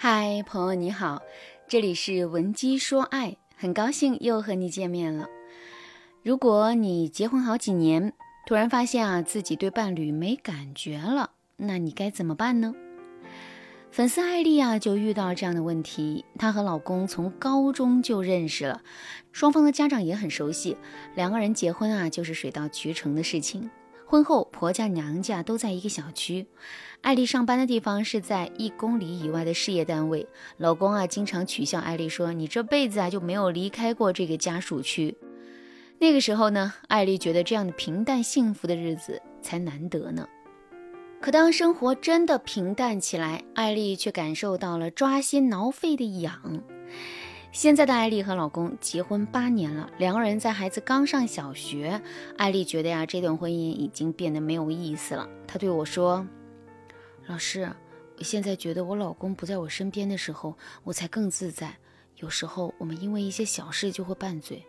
嗨，朋友你好，这里是文姬说爱，很高兴又和你见面了。如果你结婚好几年，突然发现啊自己对伴侣没感觉了，那你该怎么办呢？粉丝艾丽啊就遇到这样的问题，她和老公从高中就认识了，双方的家长也很熟悉，两个人结婚啊就是水到渠成的事情。婚后，婆家娘家都在一个小区。艾丽上班的地方是在一公里以外的事业单位。老公啊，经常取笑艾丽说：“你这辈子啊就没有离开过这个家属区。”那个时候呢，艾丽觉得这样的平淡幸福的日子才难得呢。可当生活真的平淡起来，艾丽却感受到了抓心挠肺的痒。现在的艾丽和老公结婚八年了，两个人在孩子刚上小学，艾丽觉得呀，这段婚姻已经变得没有意思了。她对我说：“老师，我现在觉得我老公不在我身边的时候，我才更自在。有时候我们因为一些小事就会拌嘴，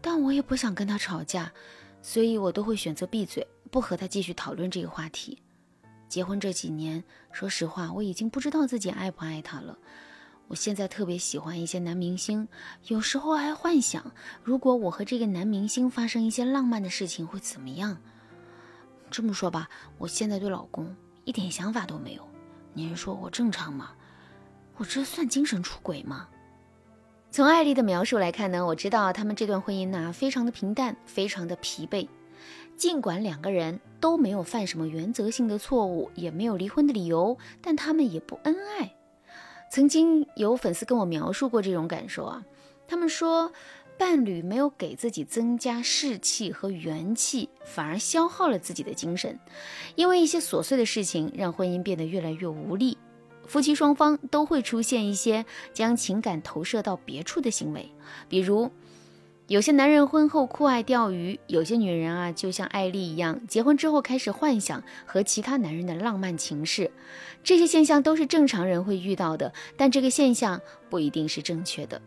但我也不想跟他吵架，所以我都会选择闭嘴，不和他继续讨论这个话题。结婚这几年，说实话，我已经不知道自己爱不爱他了。”我现在特别喜欢一些男明星，有时候还幻想，如果我和这个男明星发生一些浪漫的事情会怎么样。这么说吧，我现在对老公一点想法都没有。您说我正常吗？我这算精神出轨吗？从艾丽的描述来看呢，我知道他们这段婚姻呢非常的平淡，非常的疲惫。尽管两个人都没有犯什么原则性的错误，也没有离婚的理由，但他们也不恩爱。曾经有粉丝跟我描述过这种感受啊，他们说伴侣没有给自己增加士气和元气，反而消耗了自己的精神，因为一些琐碎的事情让婚姻变得越来越无力，夫妻双方都会出现一些将情感投射到别处的行为，比如。有些男人婚后酷爱钓鱼，有些女人啊，就像艾丽一样，结婚之后开始幻想和其他男人的浪漫情事。这些现象都是正常人会遇到的，但这个现象不一定是正确的。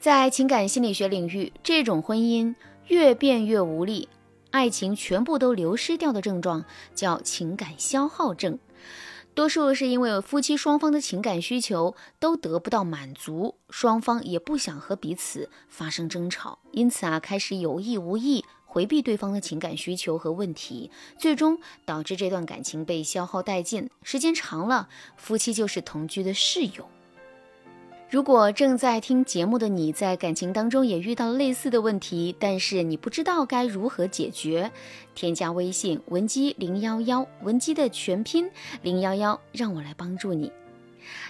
在情感心理学领域，这种婚姻越变越无力，爱情全部都流失掉的症状叫情感消耗症。多数是因为夫妻双方的情感需求都得不到满足，双方也不想和彼此发生争吵，因此啊，开始有意无意回避对方的情感需求和问题，最终导致这段感情被消耗殆尽。时间长了，夫妻就是同居的室友。如果正在听节目的你在感情当中也遇到类似的问题，但是你不知道该如何解决，添加微信文姬零幺幺，文姬的全拼零幺幺，让我来帮助你。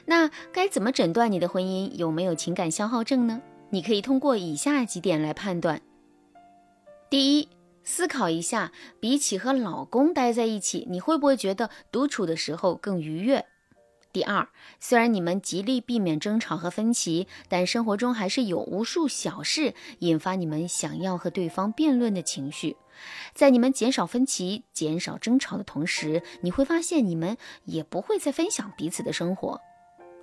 那该怎么诊断你的婚姻有没有情感消耗症呢？你可以通过以下几点来判断：第一，思考一下，比起和老公待在一起，你会不会觉得独处的时候更愉悦？第二，虽然你们极力避免争吵和分歧，但生活中还是有无数小事引发你们想要和对方辩论的情绪。在你们减少分歧、减少争吵的同时，你会发现你们也不会再分享彼此的生活。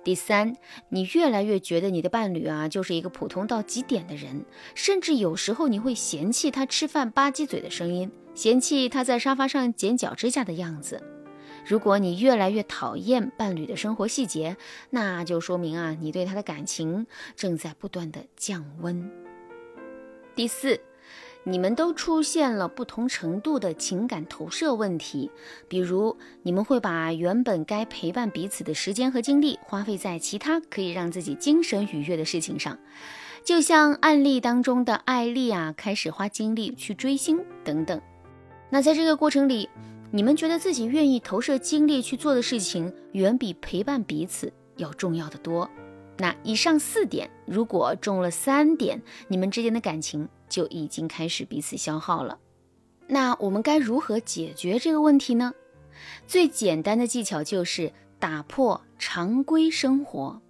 第三，你越来越觉得你的伴侣啊就是一个普通到极点的人，甚至有时候你会嫌弃他吃饭吧唧嘴的声音，嫌弃他在沙发上剪脚指甲的样子。如果你越来越讨厌伴侣的生活细节，那就说明啊，你对他的感情正在不断的降温。第四，你们都出现了不同程度的情感投射问题，比如你们会把原本该陪伴彼此的时间和精力花费在其他可以让自己精神愉悦的事情上，就像案例当中的艾丽啊，开始花精力去追星等等。那在这个过程里，你们觉得自己愿意投射精力去做的事情，远比陪伴彼此要重要的多。那以上四点，如果中了三点，你们之间的感情就已经开始彼此消耗了。那我们该如何解决这个问题呢？最简单的技巧就是打破常规生活。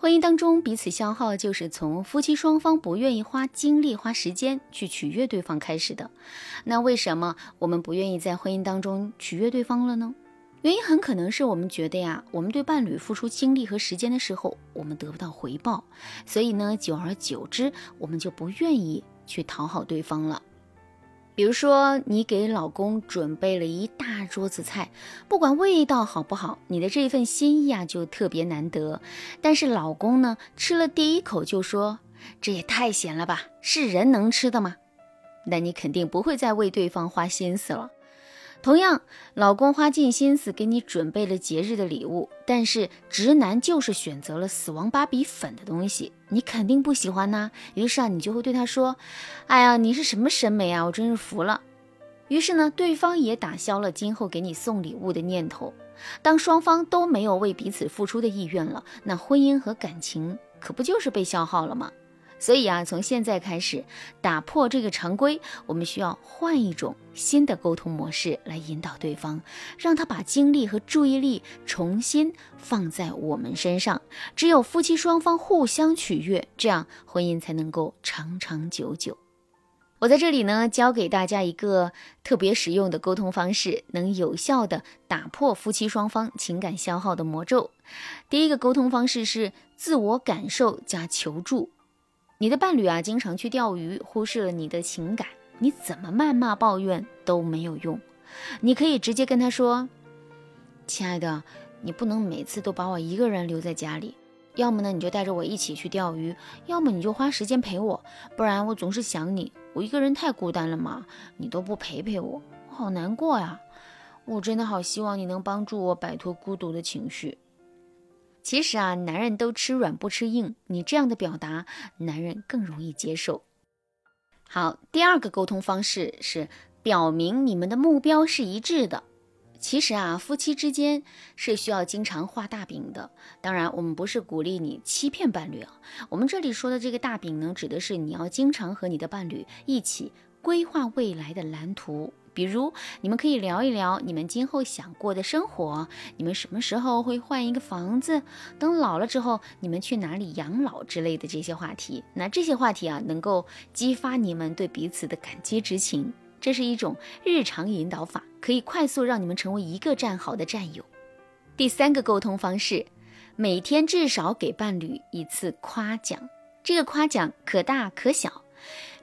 婚姻当中彼此消耗，就是从夫妻双方不愿意花精力、花时间去取悦对方开始的。那为什么我们不愿意在婚姻当中取悦对方了呢？原因很可能是我们觉得呀，我们对伴侣付出精力和时间的时候，我们得不到回报，所以呢，久而久之，我们就不愿意去讨好对方了。比如说，你给老公准备了一大桌子菜，不管味道好不好，你的这份心意啊就特别难得。但是老公呢，吃了第一口就说：“这也太咸了吧，是人能吃的吗？”那你肯定不会再为对方花心思了。同样，老公花尽心思给你准备了节日的礼物，但是直男就是选择了死亡芭比粉的东西，你肯定不喜欢呐。于是啊，你就会对他说：“哎呀，你是什么审美啊？我真是服了。”于是呢，对方也打消了今后给你送礼物的念头。当双方都没有为彼此付出的意愿了，那婚姻和感情可不就是被消耗了吗？所以啊，从现在开始打破这个常规，我们需要换一种新的沟通模式来引导对方，让他把精力和注意力重新放在我们身上。只有夫妻双方互相取悦，这样婚姻才能够长长久久。我在这里呢，教给大家一个特别实用的沟通方式，能有效的打破夫妻双方情感消耗的魔咒。第一个沟通方式是自我感受加求助。你的伴侣啊，经常去钓鱼，忽视了你的情感，你怎么谩骂抱怨都没有用。你可以直接跟他说：“亲爱的，你不能每次都把我一个人留在家里，要么呢你就带着我一起去钓鱼，要么你就花时间陪我，不然我总是想你，我一个人太孤单了嘛，你都不陪陪我，我好难过呀。我真的好希望你能帮助我摆脱孤独的情绪。”其实啊，男人都吃软不吃硬，你这样的表达，男人更容易接受。好，第二个沟通方式是表明你们的目标是一致的。其实啊，夫妻之间是需要经常画大饼的。当然，我们不是鼓励你欺骗伴侣啊。我们这里说的这个大饼呢，指的是你要经常和你的伴侣一起规划未来的蓝图。比如，你们可以聊一聊你们今后想过的生活，你们什么时候会换一个房子，等老了之后你们去哪里养老之类的这些话题。那这些话题啊，能够激发你们对彼此的感激之情。这是一种日常引导法，可以快速让你们成为一个战壕的战友。第三个沟通方式，每天至少给伴侣一次夸奖，这个夸奖可大可小。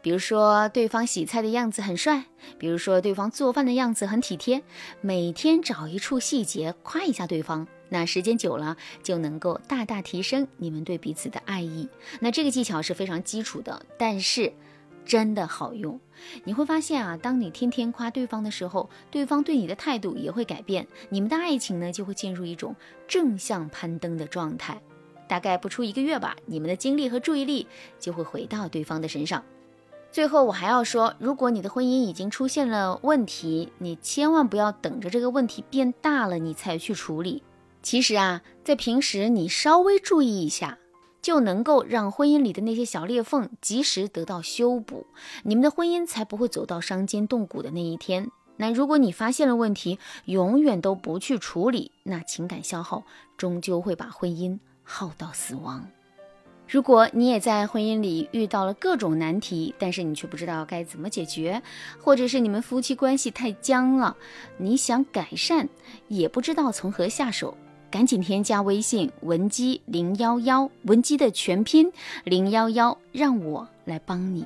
比如说，对方洗菜的样子很帅；比如说，对方做饭的样子很体贴。每天找一处细节夸一下对方，那时间久了就能够大大提升你们对彼此的爱意。那这个技巧是非常基础的，但是真的好用。你会发现啊，当你天天夸对方的时候，对方对你的态度也会改变，你们的爱情呢就会进入一种正向攀登的状态。大概不出一个月吧，你们的精力和注意力就会回到对方的身上。最后，我还要说，如果你的婚姻已经出现了问题，你千万不要等着这个问题变大了你才去处理。其实啊，在平时你稍微注意一下，就能够让婚姻里的那些小裂缝及时得到修补，你们的婚姻才不会走到伤筋动骨的那一天。那如果你发现了问题，永远都不去处理，那情感消耗终究会把婚姻耗到死亡。如果你也在婚姻里遇到了各种难题，但是你却不知道该怎么解决，或者是你们夫妻关系太僵了，你想改善也不知道从何下手，赶紧添加微信文姬零幺幺，文姬的全拼零幺幺，让我来帮你。